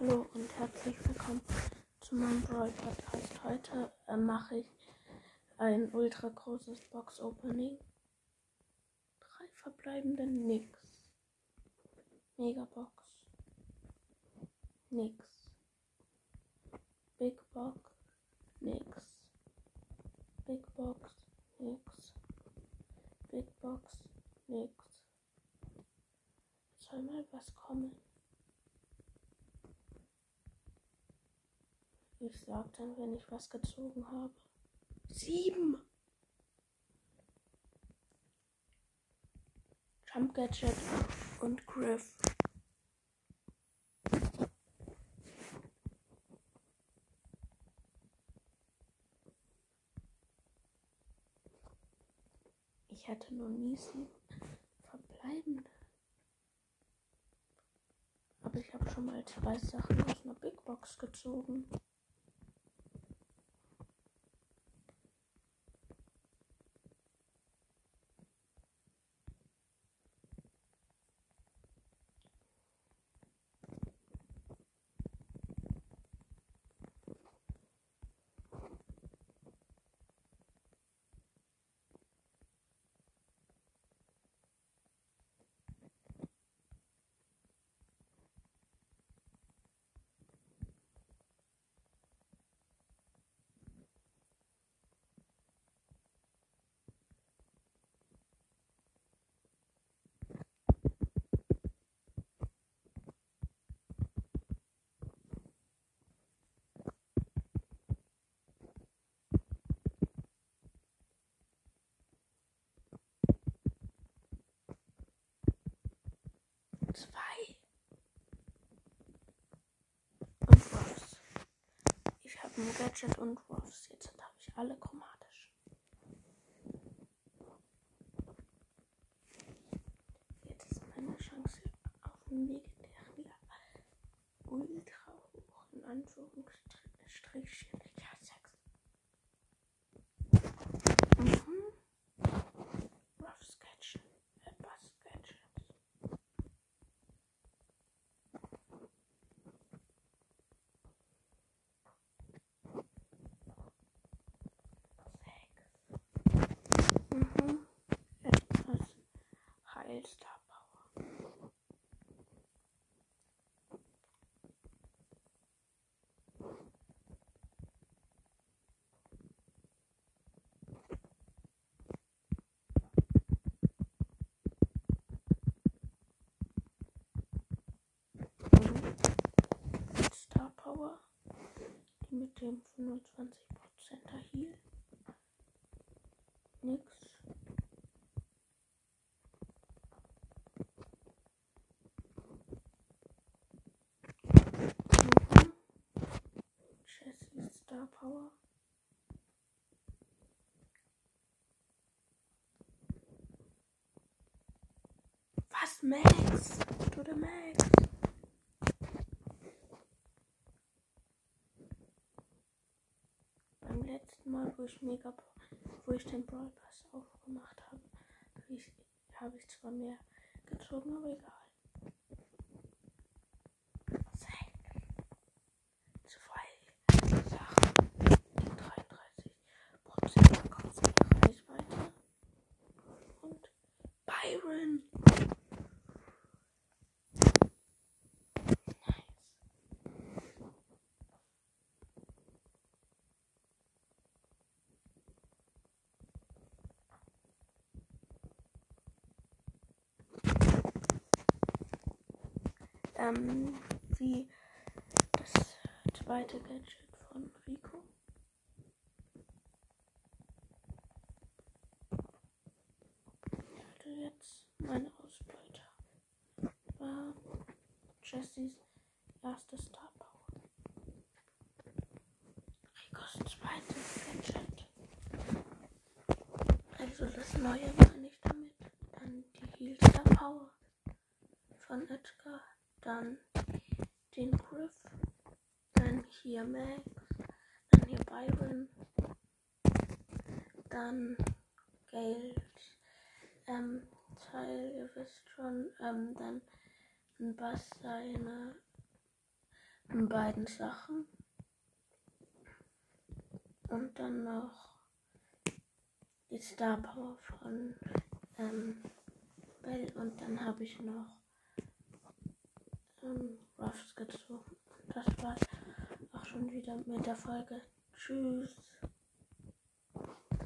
Hallo und herzlich willkommen zu meinem Brawl Podcast. Heute äh, mache ich ein ultra großes Box Opening. Drei verbleibende nix. Megabox. Nix. Big Box. Nix. Big Box. Nix. Big Box. Nix. Soll mal was kommen? Ich sag dann, wenn ich was gezogen habe. Sieben. Jump Gadget und Griff. Ich hatte noch nie sieben verbleibende. Aber ich habe schon mal zwei Sachen aus einer Big Box gezogen. Zwei. Und Ruffs. Ein Gadget und Ruffs. Jetzt habe ich alle chromatisch. Jetzt ist meine Chance auf dem legendären ultra hoch in Anführungsstrichen. Mhm. Star Power. Die mit dem 25%er Heal. Nix. Mhm. Jessie Star Power. Was, Max? Du der Max? Beim letzten Mal, wo ich Mega, wo ich den Brawl Pass aufgemacht habe, habe ich, habe ich zwar mehr gezogen, aber egal. Sechs. Zwei Sachen. Die 33 Prozent verkaufsreiche Reichweite. Und Byron. Nice. Ähm, wie das zweite Gadget von Rico. Ich hatte jetzt meine Ausbeute. War Jessys erste Star Power. Ricos zweites Gadget. Also das neue meine ich damit. Dann die Heal Star Power von Edgar. Dann den Griff. Dann hier Max. Dann hier Byron. Dann Geld. Ähm, Teil, ihr wisst schon. Ähm, dann ein Bass seine beiden Sachen. Und dann noch die Star Power von ähm, Bell. Und dann habe ich noch ähm, Ruffs gezogen. Das war's auch schon wieder mit der Folge. Tschüss.